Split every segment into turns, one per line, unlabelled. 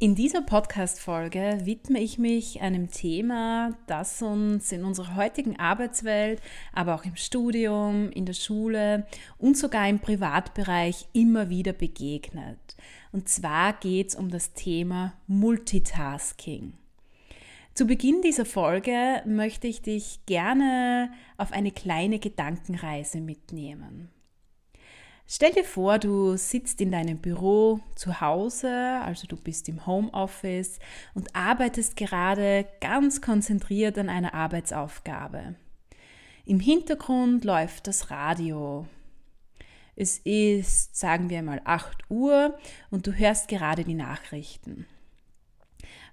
In dieser Podcast-Folge widme ich mich einem Thema, das uns in unserer heutigen Arbeitswelt, aber auch im Studium, in der Schule und sogar im Privatbereich immer wieder begegnet. Und zwar geht es um das Thema Multitasking. Zu Beginn dieser Folge möchte ich dich gerne auf eine kleine Gedankenreise mitnehmen. Stell dir vor, du sitzt in deinem Büro zu Hause, also du bist im Homeoffice und arbeitest gerade ganz konzentriert an einer Arbeitsaufgabe. Im Hintergrund läuft das Radio. Es ist, sagen wir mal, 8 Uhr und du hörst gerade die Nachrichten.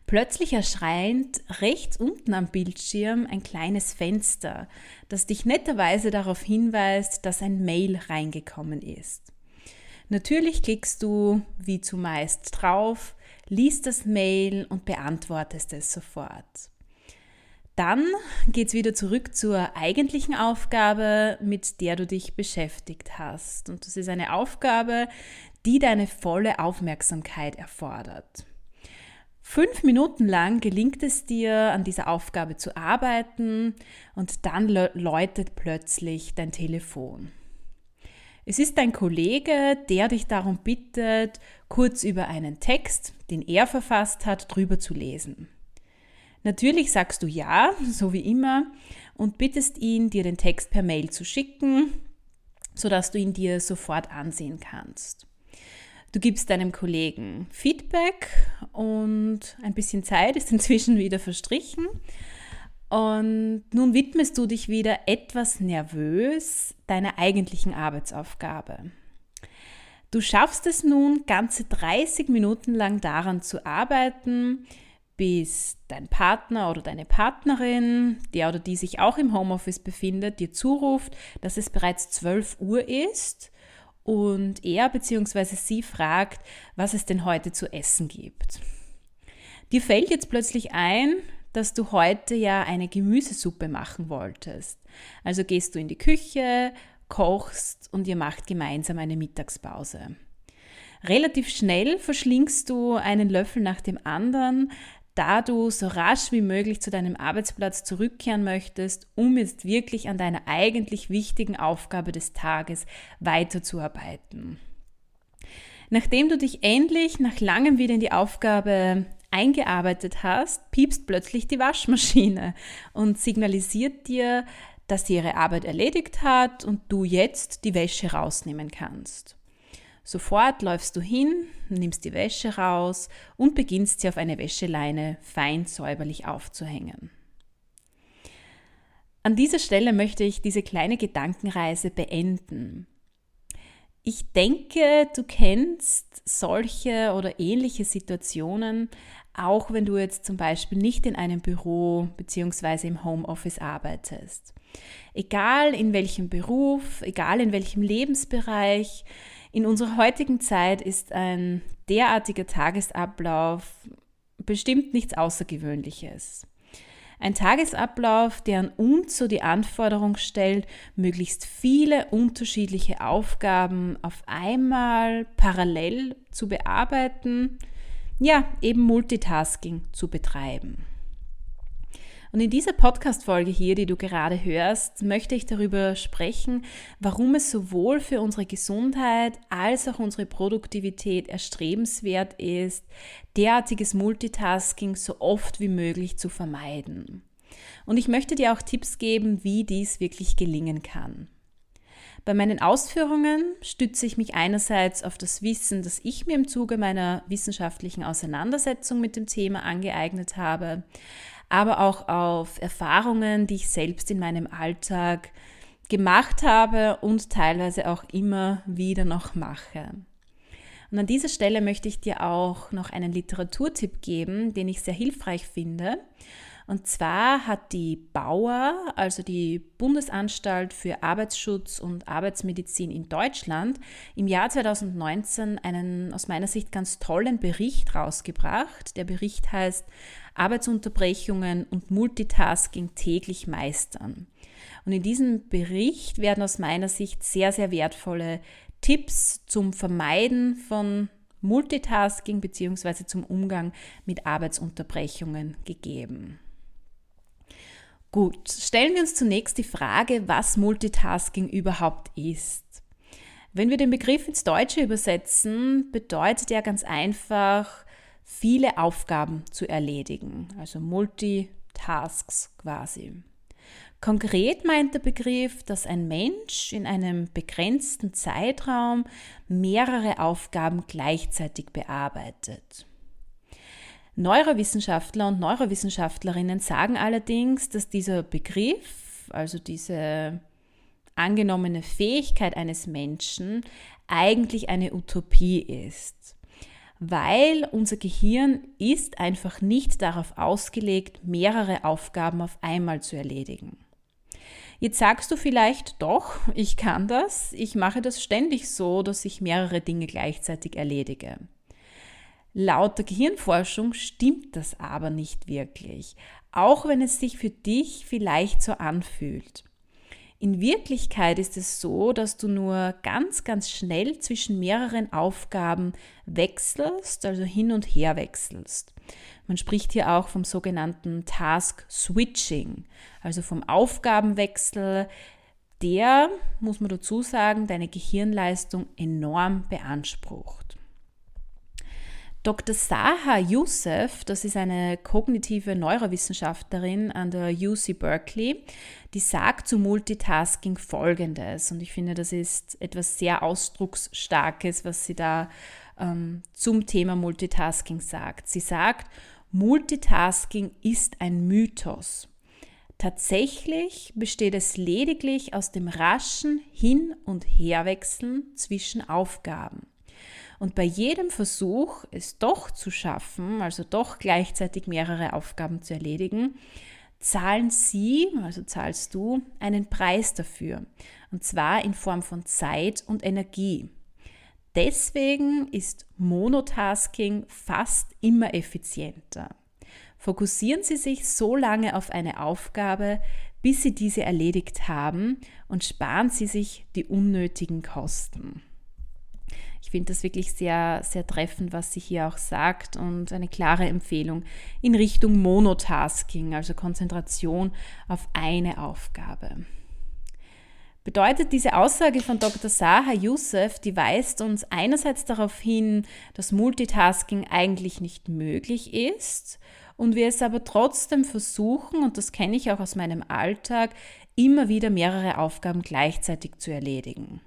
Plötzlich erscheint rechts unten am Bildschirm ein kleines Fenster, das dich netterweise darauf hinweist, dass ein Mail reingekommen ist. Natürlich klickst du wie zumeist drauf, liest das Mail und beantwortest es sofort. Dann geht es wieder zurück zur eigentlichen Aufgabe, mit der du dich beschäftigt hast. Und das ist eine Aufgabe, die deine volle Aufmerksamkeit erfordert. Fünf Minuten lang gelingt es dir, an dieser Aufgabe zu arbeiten und dann läutet plötzlich dein Telefon. Es ist dein Kollege, der dich darum bittet, kurz über einen Text, den er verfasst hat, drüber zu lesen. Natürlich sagst du ja, so wie immer, und bittest ihn, dir den Text per Mail zu schicken, sodass du ihn dir sofort ansehen kannst. Du gibst deinem Kollegen Feedback und ein bisschen Zeit ist inzwischen wieder verstrichen. Und nun widmest du dich wieder etwas nervös deiner eigentlichen Arbeitsaufgabe. Du schaffst es nun, ganze 30 Minuten lang daran zu arbeiten, bis dein Partner oder deine Partnerin, der oder die sich auch im Homeoffice befindet, dir zuruft, dass es bereits 12 Uhr ist und er bzw. sie fragt, was es denn heute zu essen gibt. Dir fällt jetzt plötzlich ein, dass du heute ja eine Gemüsesuppe machen wolltest. Also gehst du in die Küche, kochst und ihr macht gemeinsam eine Mittagspause. Relativ schnell verschlingst du einen Löffel nach dem anderen, da du so rasch wie möglich zu deinem Arbeitsplatz zurückkehren möchtest, um jetzt wirklich an deiner eigentlich wichtigen Aufgabe des Tages weiterzuarbeiten. Nachdem du dich endlich nach langem wieder in die Aufgabe eingearbeitet hast, piepst plötzlich die Waschmaschine und signalisiert dir, dass sie ihre Arbeit erledigt hat und du jetzt die Wäsche rausnehmen kannst. Sofort läufst du hin, nimmst die Wäsche raus und beginnst sie auf eine Wäscheleine fein säuberlich aufzuhängen. An dieser Stelle möchte ich diese kleine Gedankenreise beenden. Ich denke, du kennst solche oder ähnliche Situationen, auch wenn du jetzt zum Beispiel nicht in einem Büro bzw. im Homeoffice arbeitest. Egal in welchem Beruf, egal in welchem Lebensbereich, in unserer heutigen Zeit ist ein derartiger Tagesablauf bestimmt nichts Außergewöhnliches. Ein Tagesablauf, der an uns so die Anforderung stellt, möglichst viele unterschiedliche Aufgaben auf einmal parallel zu bearbeiten, ja, eben Multitasking zu betreiben. Und in dieser Podcast-Folge hier, die du gerade hörst, möchte ich darüber sprechen, warum es sowohl für unsere Gesundheit als auch unsere Produktivität erstrebenswert ist, derartiges Multitasking so oft wie möglich zu vermeiden. Und ich möchte dir auch Tipps geben, wie dies wirklich gelingen kann. Bei meinen Ausführungen stütze ich mich einerseits auf das Wissen, das ich mir im Zuge meiner wissenschaftlichen Auseinandersetzung mit dem Thema angeeignet habe, aber auch auf Erfahrungen, die ich selbst in meinem Alltag gemacht habe und teilweise auch immer wieder noch mache. Und an dieser Stelle möchte ich dir auch noch einen Literaturtipp geben, den ich sehr hilfreich finde. Und zwar hat die Bauer, also die Bundesanstalt für Arbeitsschutz und Arbeitsmedizin in Deutschland, im Jahr 2019 einen aus meiner Sicht ganz tollen Bericht rausgebracht. Der Bericht heißt Arbeitsunterbrechungen und Multitasking täglich meistern. Und in diesem Bericht werden aus meiner Sicht sehr, sehr wertvolle Tipps zum Vermeiden von Multitasking bzw. zum Umgang mit Arbeitsunterbrechungen gegeben. Gut, stellen wir uns zunächst die Frage, was Multitasking überhaupt ist. Wenn wir den Begriff ins Deutsche übersetzen, bedeutet er ganz einfach, viele Aufgaben zu erledigen, also Multitasks quasi. Konkret meint der Begriff, dass ein Mensch in einem begrenzten Zeitraum mehrere Aufgaben gleichzeitig bearbeitet. Neurowissenschaftler und Neurowissenschaftlerinnen sagen allerdings, dass dieser Begriff, also diese angenommene Fähigkeit eines Menschen, eigentlich eine Utopie ist. Weil unser Gehirn ist einfach nicht darauf ausgelegt, mehrere Aufgaben auf einmal zu erledigen. Jetzt sagst du vielleicht doch, ich kann das, ich mache das ständig so, dass ich mehrere Dinge gleichzeitig erledige. Laut der Gehirnforschung stimmt das aber nicht wirklich, auch wenn es sich für dich vielleicht so anfühlt. In Wirklichkeit ist es so, dass du nur ganz, ganz schnell zwischen mehreren Aufgaben wechselst, also hin und her wechselst. Man spricht hier auch vom sogenannten Task Switching, also vom Aufgabenwechsel, der, muss man dazu sagen, deine Gehirnleistung enorm beansprucht. Dr. Saha Youssef, das ist eine kognitive Neurowissenschaftlerin an der UC Berkeley, die sagt zu Multitasking Folgendes. Und ich finde, das ist etwas sehr Ausdrucksstarkes, was sie da ähm, zum Thema Multitasking sagt. Sie sagt, Multitasking ist ein Mythos. Tatsächlich besteht es lediglich aus dem raschen Hin- und Herwechseln zwischen Aufgaben. Und bei jedem Versuch, es doch zu schaffen, also doch gleichzeitig mehrere Aufgaben zu erledigen, zahlen Sie, also zahlst du, einen Preis dafür. Und zwar in Form von Zeit und Energie. Deswegen ist Monotasking fast immer effizienter. Fokussieren Sie sich so lange auf eine Aufgabe, bis Sie diese erledigt haben und sparen Sie sich die unnötigen Kosten. Ich finde das wirklich sehr, sehr treffend, was sie hier auch sagt und eine klare Empfehlung in Richtung Monotasking, also Konzentration auf eine Aufgabe. Bedeutet diese Aussage von Dr. Saha Youssef, die weist uns einerseits darauf hin, dass Multitasking eigentlich nicht möglich ist und wir es aber trotzdem versuchen, und das kenne ich auch aus meinem Alltag, immer wieder mehrere Aufgaben gleichzeitig zu erledigen.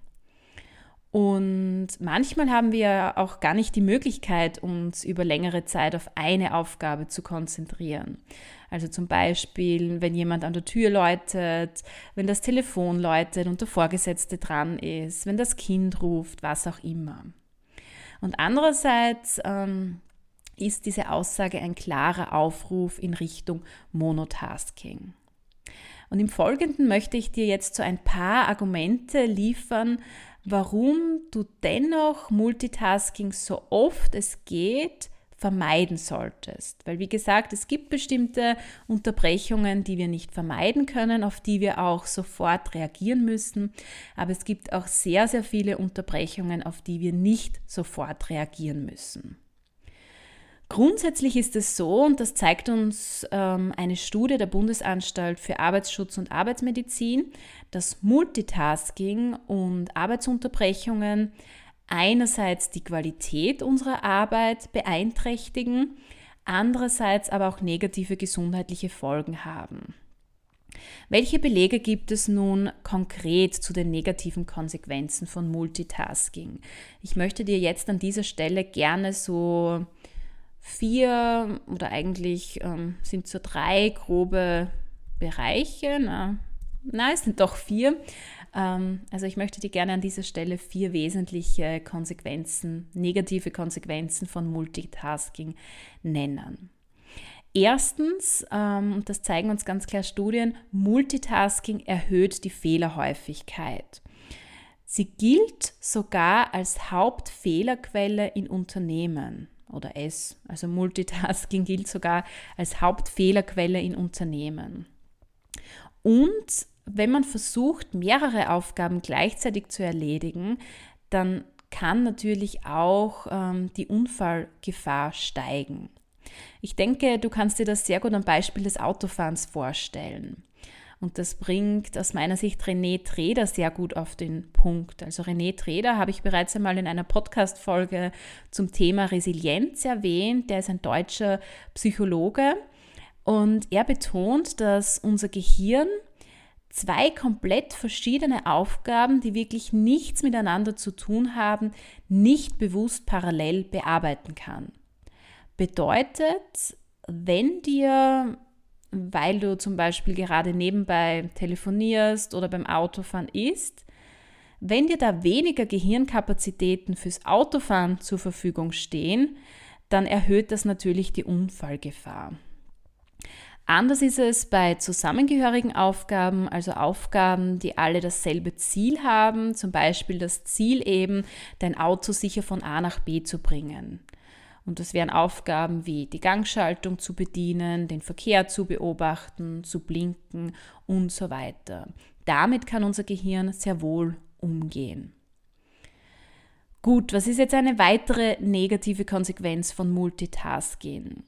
Und manchmal haben wir auch gar nicht die Möglichkeit, uns über längere Zeit auf eine Aufgabe zu konzentrieren. Also zum Beispiel, wenn jemand an der Tür läutet, wenn das Telefon läutet und der Vorgesetzte dran ist, wenn das Kind ruft, was auch immer. Und andererseits ähm, ist diese Aussage ein klarer Aufruf in Richtung Monotasking. Und im Folgenden möchte ich dir jetzt so ein paar Argumente liefern, warum du dennoch Multitasking so oft es geht vermeiden solltest. Weil wie gesagt, es gibt bestimmte Unterbrechungen, die wir nicht vermeiden können, auf die wir auch sofort reagieren müssen. Aber es gibt auch sehr, sehr viele Unterbrechungen, auf die wir nicht sofort reagieren müssen. Grundsätzlich ist es so, und das zeigt uns ähm, eine Studie der Bundesanstalt für Arbeitsschutz und Arbeitsmedizin, dass Multitasking und Arbeitsunterbrechungen einerseits die Qualität unserer Arbeit beeinträchtigen, andererseits aber auch negative gesundheitliche Folgen haben. Welche Belege gibt es nun konkret zu den negativen Konsequenzen von Multitasking? Ich möchte dir jetzt an dieser Stelle gerne so vier oder eigentlich ähm, sind so drei grobe Bereiche, na, na es sind doch vier. Ähm, also ich möchte dir gerne an dieser Stelle vier wesentliche Konsequenzen, negative Konsequenzen von Multitasking nennen. Erstens, ähm, und das zeigen uns ganz klar Studien, Multitasking erhöht die Fehlerhäufigkeit. Sie gilt sogar als Hauptfehlerquelle in Unternehmen oder es, also Multitasking gilt sogar als Hauptfehlerquelle in Unternehmen. Und wenn man versucht, mehrere Aufgaben gleichzeitig zu erledigen, dann kann natürlich auch ähm, die Unfallgefahr steigen. Ich denke, du kannst dir das sehr gut am Beispiel des Autofahrens vorstellen. Und das bringt aus meiner Sicht René Treder sehr gut auf den Punkt. Also René Treder habe ich bereits einmal in einer Podcast-Folge zum Thema Resilienz erwähnt. Der ist ein deutscher Psychologe und er betont, dass unser Gehirn zwei komplett verschiedene Aufgaben, die wirklich nichts miteinander zu tun haben, nicht bewusst parallel bearbeiten kann. Bedeutet, wenn dir, weil du zum Beispiel gerade nebenbei telefonierst oder beim Autofahren isst, wenn dir da weniger Gehirnkapazitäten fürs Autofahren zur Verfügung stehen, dann erhöht das natürlich die Unfallgefahr. Anders ist es bei zusammengehörigen Aufgaben, also Aufgaben, die alle dasselbe Ziel haben, zum Beispiel das Ziel eben, dein Auto sicher von A nach B zu bringen. Und das wären Aufgaben wie die Gangschaltung zu bedienen, den Verkehr zu beobachten, zu blinken und so weiter. Damit kann unser Gehirn sehr wohl umgehen. Gut, was ist jetzt eine weitere negative Konsequenz von Multitasking?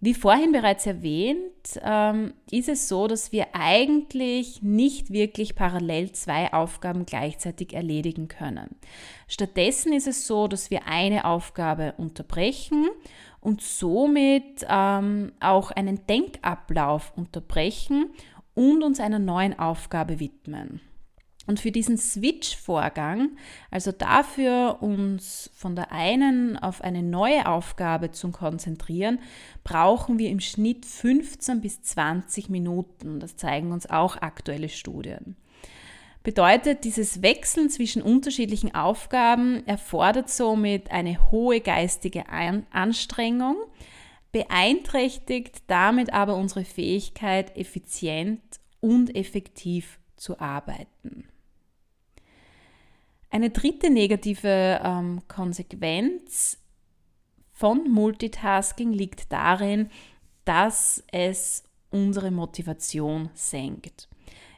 Wie vorhin bereits erwähnt, ähm, ist es so, dass wir eigentlich nicht wirklich parallel zwei Aufgaben gleichzeitig erledigen können. Stattdessen ist es so, dass wir eine Aufgabe unterbrechen und somit ähm, auch einen Denkablauf unterbrechen und uns einer neuen Aufgabe widmen. Und für diesen Switch-Vorgang, also dafür, uns von der einen auf eine neue Aufgabe zu konzentrieren, brauchen wir im Schnitt 15 bis 20 Minuten. Das zeigen uns auch aktuelle Studien. Bedeutet, dieses Wechseln zwischen unterschiedlichen Aufgaben erfordert somit eine hohe geistige Anstrengung, beeinträchtigt damit aber unsere Fähigkeit, effizient und effektiv zu arbeiten. Eine dritte negative ähm, Konsequenz von Multitasking liegt darin, dass es unsere Motivation senkt.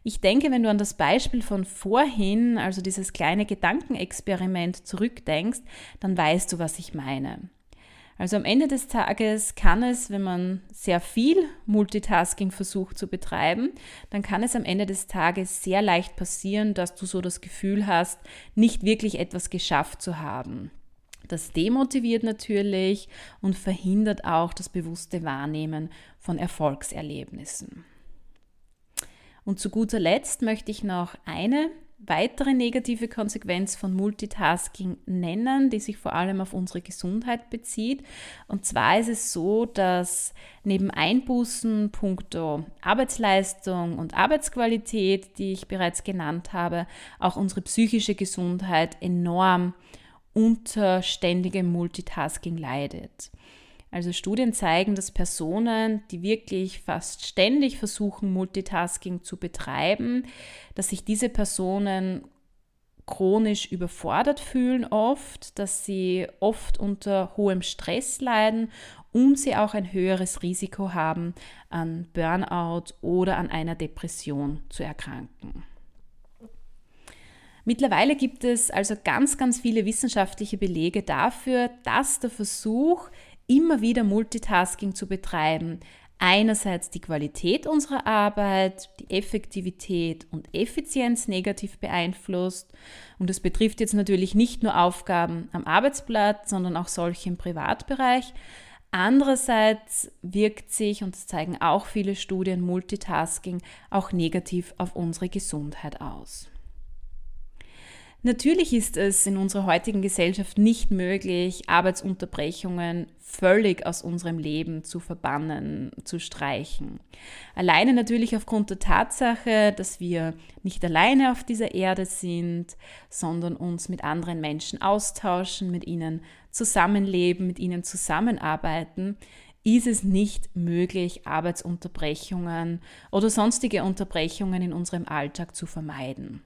Ich denke, wenn du an das Beispiel von vorhin, also dieses kleine Gedankenexperiment zurückdenkst, dann weißt du, was ich meine. Also am Ende des Tages kann es, wenn man sehr viel Multitasking versucht zu betreiben, dann kann es am Ende des Tages sehr leicht passieren, dass du so das Gefühl hast, nicht wirklich etwas geschafft zu haben. Das demotiviert natürlich und verhindert auch das bewusste Wahrnehmen von Erfolgserlebnissen. Und zu guter Letzt möchte ich noch eine weitere negative Konsequenz von Multitasking nennen, die sich vor allem auf unsere Gesundheit bezieht. Und zwar ist es so, dass neben Einbußen punkto Arbeitsleistung und Arbeitsqualität, die ich bereits genannt habe, auch unsere psychische Gesundheit enorm unter ständigem Multitasking leidet. Also Studien zeigen, dass Personen, die wirklich fast ständig versuchen, Multitasking zu betreiben, dass sich diese Personen chronisch überfordert fühlen oft, dass sie oft unter hohem Stress leiden und sie auch ein höheres Risiko haben, an Burnout oder an einer Depression zu erkranken. Mittlerweile gibt es also ganz, ganz viele wissenschaftliche Belege dafür, dass der Versuch, immer wieder Multitasking zu betreiben. Einerseits die Qualität unserer Arbeit, die Effektivität und Effizienz negativ beeinflusst. Und das betrifft jetzt natürlich nicht nur Aufgaben am Arbeitsplatz, sondern auch solche im Privatbereich. Andererseits wirkt sich, und das zeigen auch viele Studien, Multitasking auch negativ auf unsere Gesundheit aus. Natürlich ist es in unserer heutigen Gesellschaft nicht möglich, Arbeitsunterbrechungen völlig aus unserem Leben zu verbannen, zu streichen. Alleine natürlich aufgrund der Tatsache, dass wir nicht alleine auf dieser Erde sind, sondern uns mit anderen Menschen austauschen, mit ihnen zusammenleben, mit ihnen zusammenarbeiten, ist es nicht möglich, Arbeitsunterbrechungen oder sonstige Unterbrechungen in unserem Alltag zu vermeiden.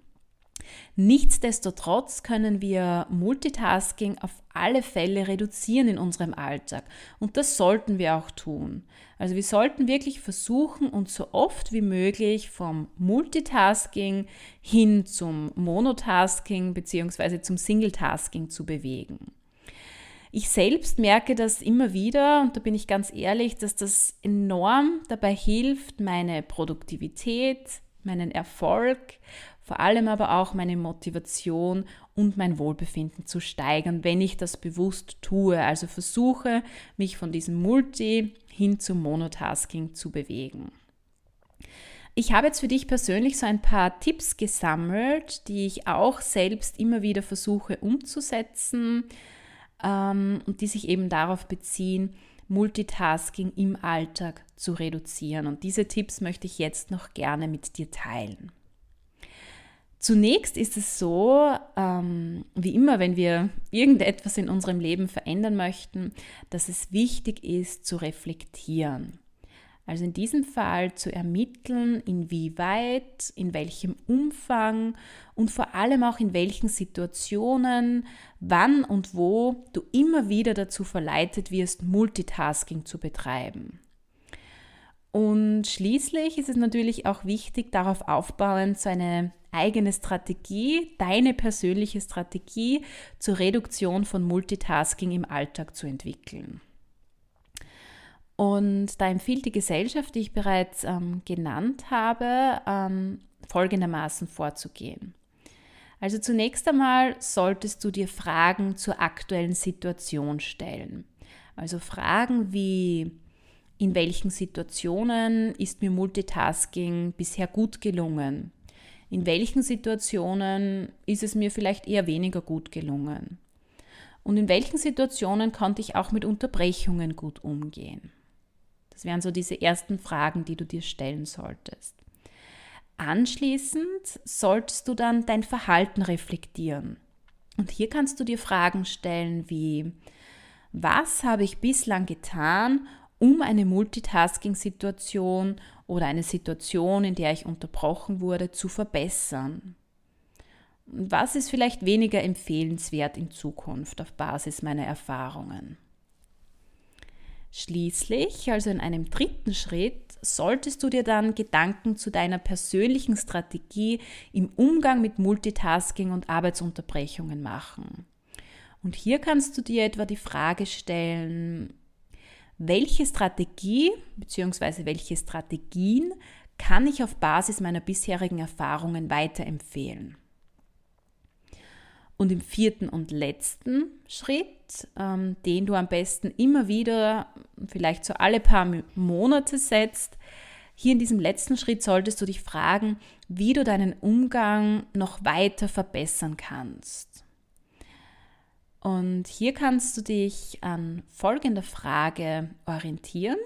Nichtsdestotrotz können wir Multitasking auf alle Fälle reduzieren in unserem Alltag und das sollten wir auch tun. Also wir sollten wirklich versuchen, uns so oft wie möglich vom Multitasking hin zum Monotasking bzw. zum Singletasking zu bewegen. Ich selbst merke das immer wieder und da bin ich ganz ehrlich, dass das enorm dabei hilft, meine Produktivität, meinen Erfolg vor allem aber auch meine Motivation und mein Wohlbefinden zu steigern, wenn ich das bewusst tue. Also versuche, mich von diesem Multi hin zum Monotasking zu bewegen. Ich habe jetzt für dich persönlich so ein paar Tipps gesammelt, die ich auch selbst immer wieder versuche umzusetzen ähm, und die sich eben darauf beziehen, Multitasking im Alltag zu reduzieren. Und diese Tipps möchte ich jetzt noch gerne mit dir teilen. Zunächst ist es so, ähm, wie immer, wenn wir irgendetwas in unserem Leben verändern möchten, dass es wichtig ist zu reflektieren. Also in diesem Fall zu ermitteln, inwieweit, in welchem Umfang und vor allem auch in welchen Situationen, wann und wo du immer wieder dazu verleitet wirst, Multitasking zu betreiben. Und schließlich ist es natürlich auch wichtig, darauf aufbauend so eine eigene Strategie, deine persönliche Strategie zur Reduktion von Multitasking im Alltag zu entwickeln. Und da empfiehlt die Gesellschaft, die ich bereits ähm, genannt habe, ähm, folgendermaßen vorzugehen. Also zunächst einmal solltest du dir Fragen zur aktuellen Situation stellen. Also Fragen wie, in welchen Situationen ist mir Multitasking bisher gut gelungen? in welchen Situationen ist es mir vielleicht eher weniger gut gelungen und in welchen Situationen konnte ich auch mit Unterbrechungen gut umgehen. Das wären so diese ersten Fragen, die du dir stellen solltest. Anschließend solltest du dann dein Verhalten reflektieren. Und hier kannst du dir Fragen stellen wie, was habe ich bislang getan, um eine Multitasking-Situation oder eine Situation, in der ich unterbrochen wurde, zu verbessern. Was ist vielleicht weniger empfehlenswert in Zukunft auf Basis meiner Erfahrungen? Schließlich, also in einem dritten Schritt, solltest du dir dann Gedanken zu deiner persönlichen Strategie im Umgang mit Multitasking und Arbeitsunterbrechungen machen. Und hier kannst du dir etwa die Frage stellen, welche Strategie bzw. welche Strategien kann ich auf Basis meiner bisherigen Erfahrungen weiterempfehlen. Und im vierten und letzten Schritt, ähm, den du am besten immer wieder, vielleicht so alle paar Monate setzt, hier in diesem letzten Schritt solltest du dich fragen, wie du deinen Umgang noch weiter verbessern kannst. Und hier kannst du dich an folgender Frage orientieren.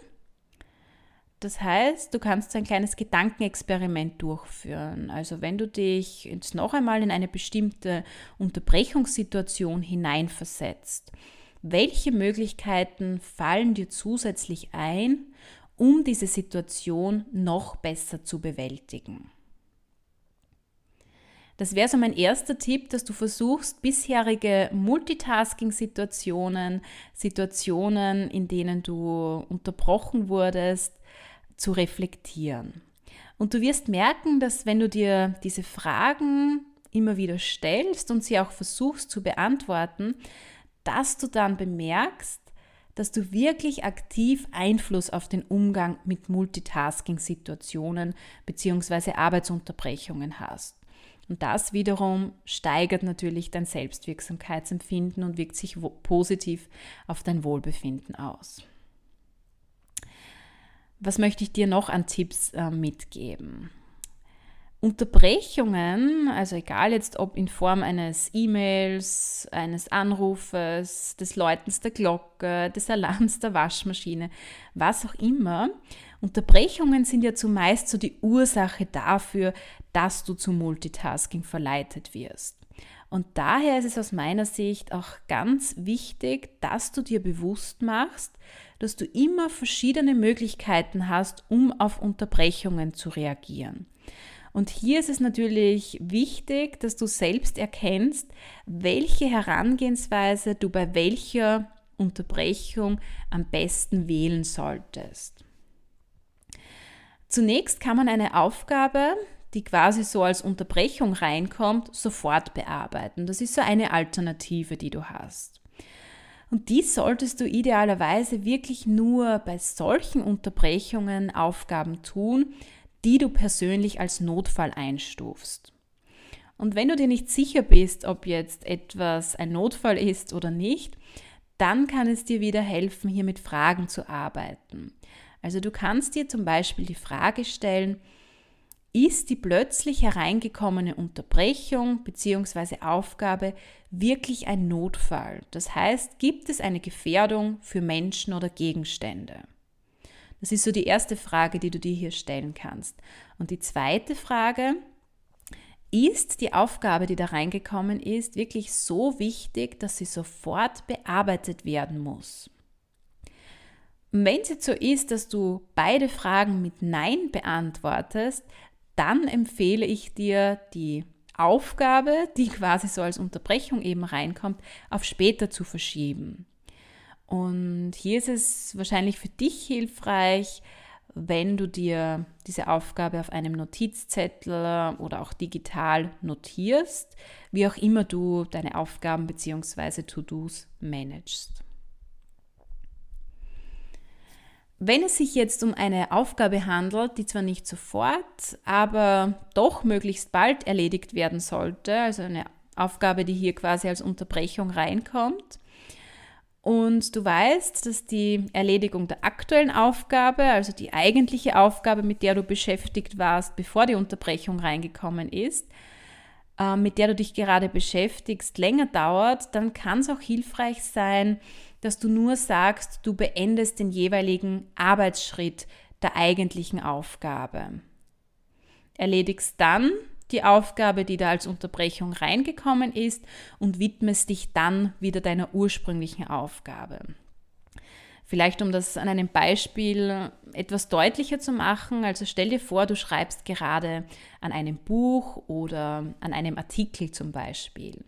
Das heißt, du kannst ein kleines Gedankenexperiment durchführen. Also wenn du dich jetzt noch einmal in eine bestimmte Unterbrechungssituation hineinversetzt, welche Möglichkeiten fallen dir zusätzlich ein, um diese Situation noch besser zu bewältigen? Das wäre so mein erster Tipp, dass du versuchst, bisherige Multitasking-Situationen, Situationen, in denen du unterbrochen wurdest, zu reflektieren. Und du wirst merken, dass wenn du dir diese Fragen immer wieder stellst und sie auch versuchst zu beantworten, dass du dann bemerkst, dass du wirklich aktiv Einfluss auf den Umgang mit Multitasking-Situationen bzw. Arbeitsunterbrechungen hast. Und das wiederum steigert natürlich dein Selbstwirksamkeitsempfinden und wirkt sich positiv auf dein Wohlbefinden aus. Was möchte ich dir noch an Tipps äh, mitgeben? Unterbrechungen, also egal jetzt ob in Form eines E-Mails, eines Anrufes, des Läutens der Glocke, des Alarms der Waschmaschine, was auch immer, Unterbrechungen sind ja zumeist so die Ursache dafür, dass du zum Multitasking verleitet wirst. Und daher ist es aus meiner Sicht auch ganz wichtig, dass du dir bewusst machst, dass du immer verschiedene Möglichkeiten hast, um auf Unterbrechungen zu reagieren. Und hier ist es natürlich wichtig, dass du selbst erkennst, welche Herangehensweise du bei welcher Unterbrechung am besten wählen solltest. Zunächst kann man eine Aufgabe, die quasi so als Unterbrechung reinkommt, sofort bearbeiten. Das ist so eine Alternative, die du hast. Und dies solltest du idealerweise wirklich nur bei solchen Unterbrechungen Aufgaben tun, die du persönlich als Notfall einstufst. Und wenn du dir nicht sicher bist, ob jetzt etwas ein Notfall ist oder nicht, dann kann es dir wieder helfen, hier mit Fragen zu arbeiten. Also du kannst dir zum Beispiel die Frage stellen, ist die plötzlich hereingekommene Unterbrechung bzw. Aufgabe wirklich ein Notfall? Das heißt, gibt es eine Gefährdung für Menschen oder Gegenstände? Das ist so die erste Frage, die du dir hier stellen kannst. Und die zweite Frage, ist die Aufgabe, die da reingekommen ist, wirklich so wichtig, dass sie sofort bearbeitet werden muss? wenn es jetzt so ist, dass du beide Fragen mit Nein beantwortest, dann empfehle ich dir, die Aufgabe, die quasi so als Unterbrechung eben reinkommt, auf später zu verschieben. Und hier ist es wahrscheinlich für dich hilfreich, wenn du dir diese Aufgabe auf einem Notizzettel oder auch digital notierst, wie auch immer du deine Aufgaben bzw. To-Dos managst. Wenn es sich jetzt um eine Aufgabe handelt, die zwar nicht sofort, aber doch möglichst bald erledigt werden sollte, also eine Aufgabe, die hier quasi als Unterbrechung reinkommt, und du weißt, dass die Erledigung der aktuellen Aufgabe, also die eigentliche Aufgabe, mit der du beschäftigt warst, bevor die Unterbrechung reingekommen ist, äh, mit der du dich gerade beschäftigst, länger dauert, dann kann es auch hilfreich sein, dass du nur sagst, du beendest den jeweiligen Arbeitsschritt der eigentlichen Aufgabe. Erledigst dann die Aufgabe, die da als Unterbrechung reingekommen ist und widmest dich dann wieder deiner ursprünglichen Aufgabe. Vielleicht um das an einem Beispiel etwas deutlicher zu machen, also stell dir vor, du schreibst gerade an einem Buch oder an einem Artikel zum Beispiel.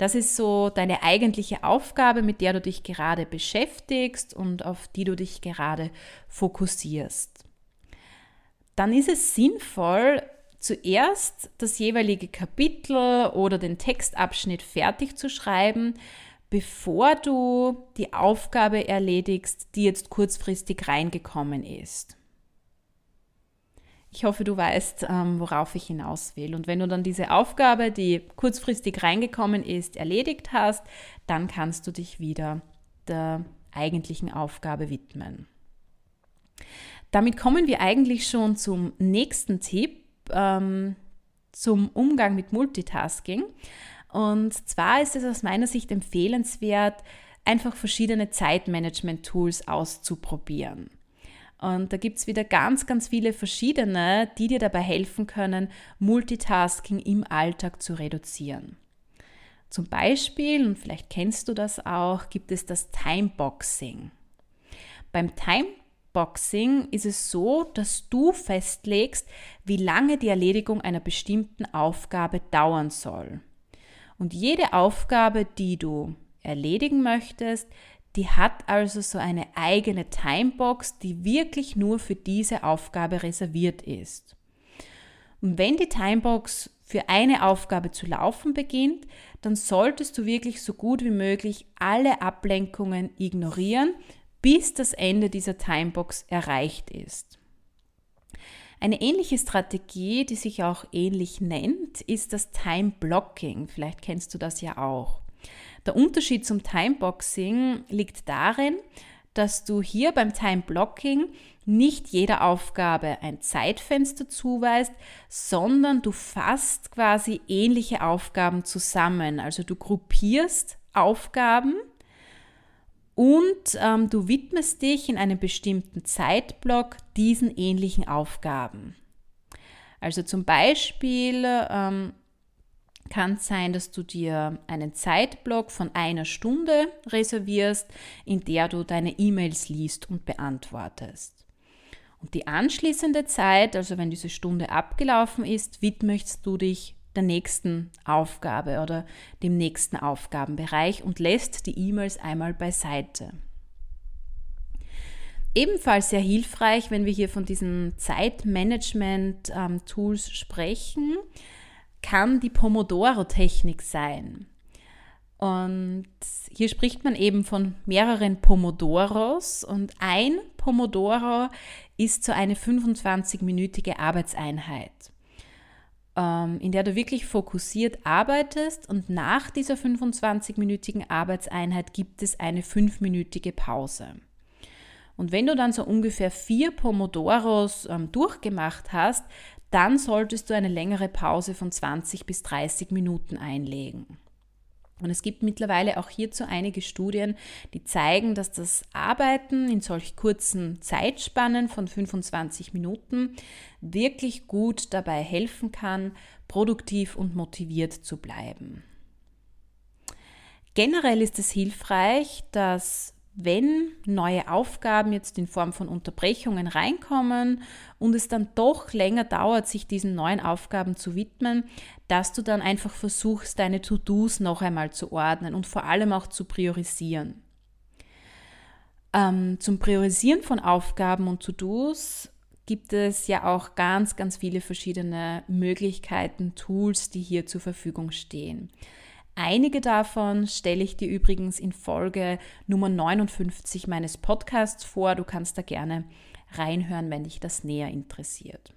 Das ist so deine eigentliche Aufgabe, mit der du dich gerade beschäftigst und auf die du dich gerade fokussierst. Dann ist es sinnvoll, zuerst das jeweilige Kapitel oder den Textabschnitt fertig zu schreiben, bevor du die Aufgabe erledigst, die jetzt kurzfristig reingekommen ist. Ich hoffe, du weißt, ähm, worauf ich hinaus will. Und wenn du dann diese Aufgabe, die kurzfristig reingekommen ist, erledigt hast, dann kannst du dich wieder der eigentlichen Aufgabe widmen. Damit kommen wir eigentlich schon zum nächsten Tipp, ähm, zum Umgang mit Multitasking. Und zwar ist es aus meiner Sicht empfehlenswert, einfach verschiedene Zeitmanagement-Tools auszuprobieren. Und da gibt es wieder ganz, ganz viele verschiedene, die dir dabei helfen können, Multitasking im Alltag zu reduzieren. Zum Beispiel, und vielleicht kennst du das auch, gibt es das Timeboxing. Beim Timeboxing ist es so, dass du festlegst, wie lange die Erledigung einer bestimmten Aufgabe dauern soll. Und jede Aufgabe, die du erledigen möchtest, die hat also so eine eigene Timebox, die wirklich nur für diese Aufgabe reserviert ist. Und wenn die Timebox für eine Aufgabe zu laufen beginnt, dann solltest du wirklich so gut wie möglich alle Ablenkungen ignorieren, bis das Ende dieser Timebox erreicht ist. Eine ähnliche Strategie, die sich auch ähnlich nennt, ist das Time Blocking. Vielleicht kennst du das ja auch. Der Unterschied zum Timeboxing liegt darin, dass du hier beim Time Blocking nicht jeder Aufgabe ein Zeitfenster zuweist, sondern du fasst quasi ähnliche Aufgaben zusammen. Also du gruppierst Aufgaben und ähm, du widmest dich in einem bestimmten Zeitblock diesen ähnlichen Aufgaben. Also zum Beispiel ähm, kann es sein, dass du dir einen Zeitblock von einer Stunde reservierst, in der du deine E-Mails liest und beantwortest. Und die anschließende Zeit, also wenn diese Stunde abgelaufen ist, widmest du dich der nächsten Aufgabe oder dem nächsten Aufgabenbereich und lässt die E-Mails einmal beiseite. Ebenfalls sehr hilfreich, wenn wir hier von diesen Zeitmanagement-Tools ähm, sprechen, kann die Pomodoro-Technik sein. Und hier spricht man eben von mehreren Pomodoros und ein Pomodoro ist so eine 25-minütige Arbeitseinheit, ähm, in der du wirklich fokussiert arbeitest und nach dieser 25-minütigen Arbeitseinheit gibt es eine 5-minütige Pause. Und wenn du dann so ungefähr vier Pomodoros ähm, durchgemacht hast, dann solltest du eine längere Pause von 20 bis 30 Minuten einlegen. Und es gibt mittlerweile auch hierzu einige Studien, die zeigen, dass das Arbeiten in solch kurzen Zeitspannen von 25 Minuten wirklich gut dabei helfen kann, produktiv und motiviert zu bleiben. Generell ist es hilfreich, dass wenn neue Aufgaben jetzt in Form von Unterbrechungen reinkommen und es dann doch länger dauert, sich diesen neuen Aufgaben zu widmen, dass du dann einfach versuchst, deine To-Dos noch einmal zu ordnen und vor allem auch zu priorisieren. Ähm, zum Priorisieren von Aufgaben und To-Dos gibt es ja auch ganz, ganz viele verschiedene Möglichkeiten, Tools, die hier zur Verfügung stehen. Einige davon stelle ich dir übrigens in Folge Nummer 59 meines Podcasts vor. Du kannst da gerne reinhören, wenn dich das näher interessiert.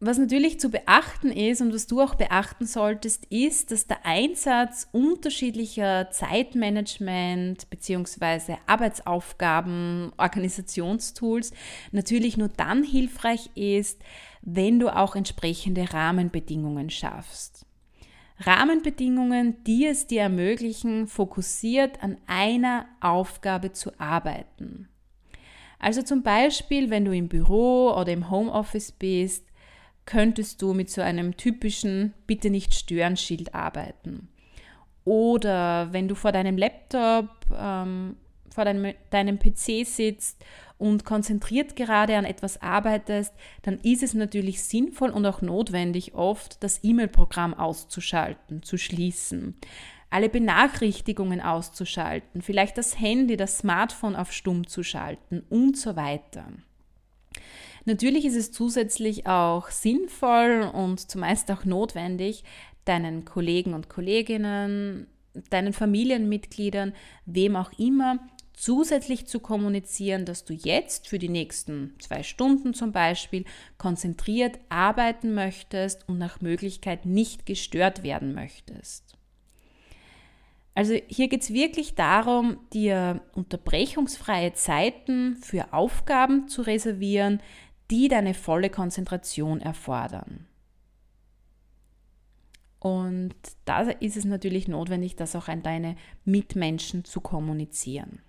Was natürlich zu beachten ist und was du auch beachten solltest, ist, dass der Einsatz unterschiedlicher Zeitmanagement bzw. Arbeitsaufgaben, Organisationstools natürlich nur dann hilfreich ist, wenn du auch entsprechende Rahmenbedingungen schaffst. Rahmenbedingungen, die es dir ermöglichen, fokussiert an einer Aufgabe zu arbeiten. Also zum Beispiel, wenn du im Büro oder im Homeoffice bist, könntest du mit so einem typischen Bitte nicht stören Schild arbeiten. Oder wenn du vor deinem Laptop, ähm, vor deinem, deinem PC sitzt und konzentriert gerade an etwas arbeitest, dann ist es natürlich sinnvoll und auch notwendig oft, das E-Mail-Programm auszuschalten, zu schließen, alle Benachrichtigungen auszuschalten, vielleicht das Handy, das Smartphone auf Stumm zu schalten und so weiter. Natürlich ist es zusätzlich auch sinnvoll und zumeist auch notwendig, deinen Kollegen und Kolleginnen, deinen Familienmitgliedern, wem auch immer, zusätzlich zu kommunizieren, dass du jetzt für die nächsten zwei Stunden zum Beispiel konzentriert arbeiten möchtest und nach Möglichkeit nicht gestört werden möchtest. Also hier geht es wirklich darum, dir unterbrechungsfreie Zeiten für Aufgaben zu reservieren, die deine volle Konzentration erfordern. Und da ist es natürlich notwendig, das auch an deine Mitmenschen zu kommunizieren.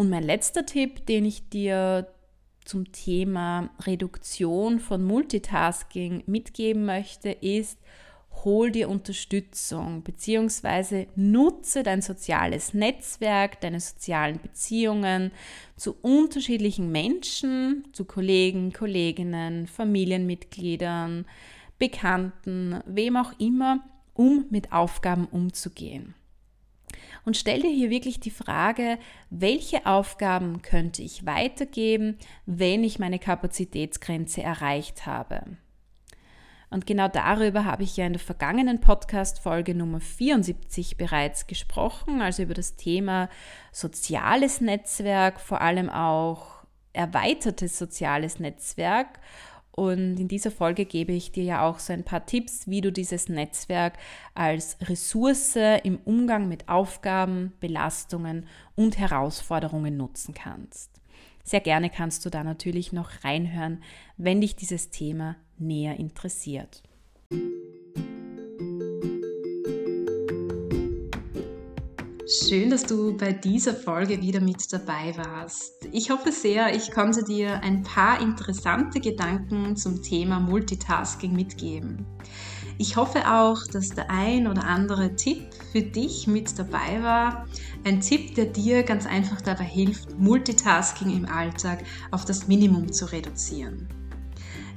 Und mein letzter Tipp, den ich dir zum Thema Reduktion von Multitasking mitgeben möchte, ist, hol dir Unterstützung bzw. nutze dein soziales Netzwerk, deine sozialen Beziehungen zu unterschiedlichen Menschen, zu Kollegen, Kolleginnen, Familienmitgliedern, Bekannten, wem auch immer, um mit Aufgaben umzugehen und stell dir hier wirklich die Frage, welche Aufgaben könnte ich weitergeben, wenn ich meine Kapazitätsgrenze erreicht habe. Und genau darüber habe ich ja in der vergangenen Podcast-Folge Nummer 74 bereits gesprochen, also über das Thema soziales Netzwerk, vor allem auch erweitertes soziales Netzwerk. Und in dieser Folge gebe ich dir ja auch so ein paar Tipps, wie du dieses Netzwerk als Ressource im Umgang mit Aufgaben, Belastungen und Herausforderungen nutzen kannst. Sehr gerne kannst du da natürlich noch reinhören, wenn dich dieses Thema näher interessiert. Schön, dass du bei dieser Folge wieder mit dabei warst. Ich hoffe sehr, ich konnte dir ein paar interessante Gedanken zum Thema Multitasking mitgeben. Ich hoffe auch, dass der ein oder andere Tipp für dich mit dabei war. Ein Tipp, der dir ganz einfach dabei hilft, Multitasking im Alltag auf das Minimum zu reduzieren.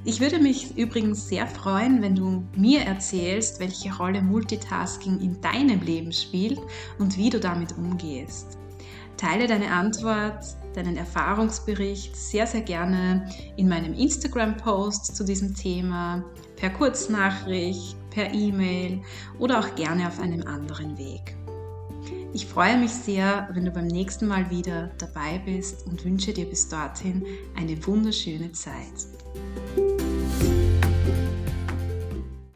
Ich würde mich übrigens sehr freuen, wenn du mir erzählst, welche Rolle Multitasking in deinem Leben spielt und wie du damit umgehst. Teile deine Antwort, deinen Erfahrungsbericht sehr, sehr gerne in meinem Instagram-Post zu diesem Thema, per Kurznachricht, per E-Mail oder auch gerne auf einem anderen Weg. Ich freue mich sehr, wenn du beim nächsten Mal wieder dabei bist und wünsche dir bis dorthin eine wunderschöne Zeit.